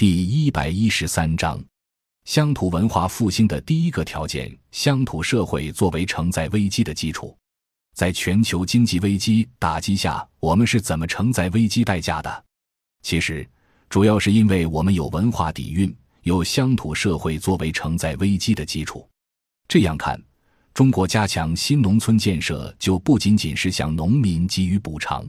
第一百一十三章，乡土文化复兴的第一个条件：乡土社会作为承载危机的基础。在全球经济危机打击下，我们是怎么承载危机代价的？其实，主要是因为我们有文化底蕴，有乡土社会作为承载危机的基础。这样看，中国加强新农村建设，就不仅仅是向农民给予补偿。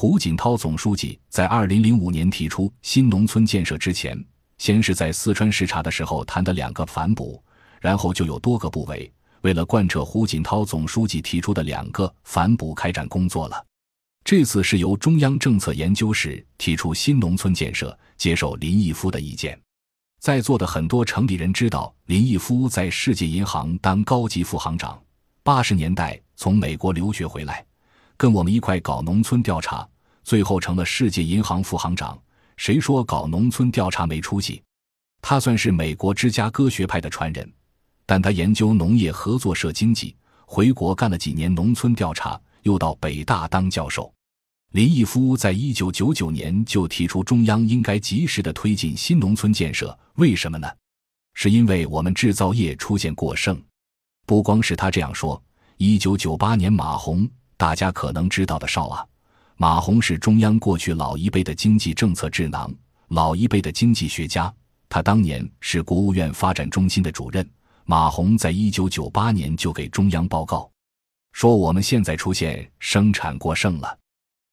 胡锦涛总书记在二零零五年提出新农村建设之前，先是在四川视察的时候谈的两个反哺，然后就有多个部委为了贯彻胡锦涛总书记提出的两个反哺开展工作了。这次是由中央政策研究室提出新农村建设，接受林毅夫的意见。在座的很多城里人知道，林毅夫在世界银行当高级副行长，八十年代从美国留学回来。跟我们一块搞农村调查，最后成了世界银行副行长。谁说搞农村调查没出息？他算是美国芝加哥学派的传人，但他研究农业合作社经济，回国干了几年农村调查，又到北大当教授。林毅夫在一九九九年就提出，中央应该及时的推进新农村建设。为什么呢？是因为我们制造业出现过剩。不光是他这样说，一九九八年马洪。大家可能知道的少啊，马洪是中央过去老一辈的经济政策智囊，老一辈的经济学家。他当年是国务院发展中心的主任。马洪在一九九八年就给中央报告，说我们现在出现生产过剩了。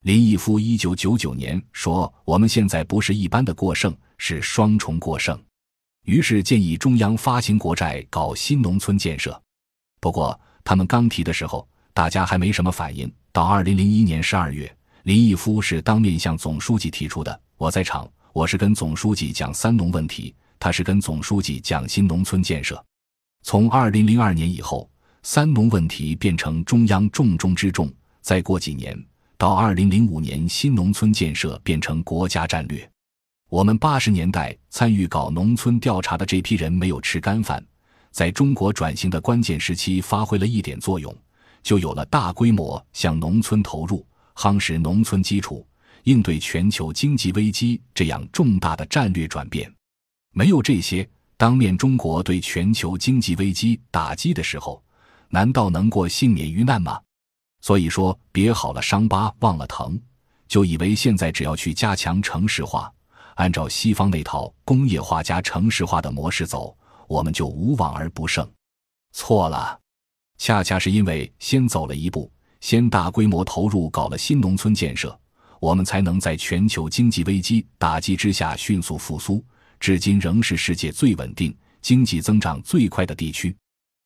林毅夫一九九九年说，我们现在不是一般的过剩，是双重过剩。于是建议中央发行国债搞新农村建设。不过他们刚提的时候。大家还没什么反应。到二零零一年十二月，林毅夫是当面向总书记提出的。我在场，我是跟总书记讲三农问题，他是跟总书记讲新农村建设。从二零零二年以后，三农问题变成中央重中之重。再过几年，到二零零五年，新农村建设变成国家战略。我们八十年代参与搞农村调查的这批人没有吃干饭，在中国转型的关键时期发挥了一点作用。就有了大规模向农村投入、夯实农村基础、应对全球经济危机这样重大的战略转变。没有这些，当面中国对全球经济危机打击的时候，难道能过幸免于难吗？所以说，别好了伤疤忘了疼，就以为现在只要去加强城市化，按照西方那套工业化加城市化的模式走，我们就无往而不胜。错了。恰恰是因为先走了一步，先大规模投入搞了新农村建设，我们才能在全球经济危机打击之下迅速复苏，至今仍是世界最稳定、经济增长最快的地区。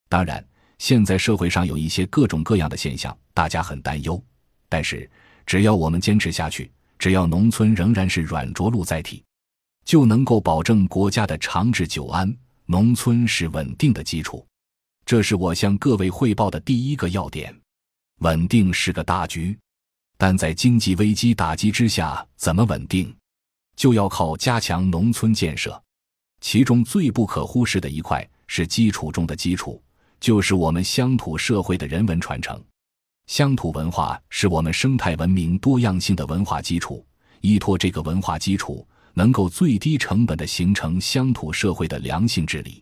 当然，现在社会上有一些各种各样的现象，大家很担忧。但是，只要我们坚持下去，只要农村仍然是软着陆载体，就能够保证国家的长治久安。农村是稳定的基础。这是我向各位汇报的第一个要点，稳定是个大局，但在经济危机打击之下，怎么稳定，就要靠加强农村建设。其中最不可忽视的一块是基础中的基础，就是我们乡土社会的人文传承。乡土文化是我们生态文明多样性的文化基础，依托这个文化基础，能够最低成本的形成乡土社会的良性治理。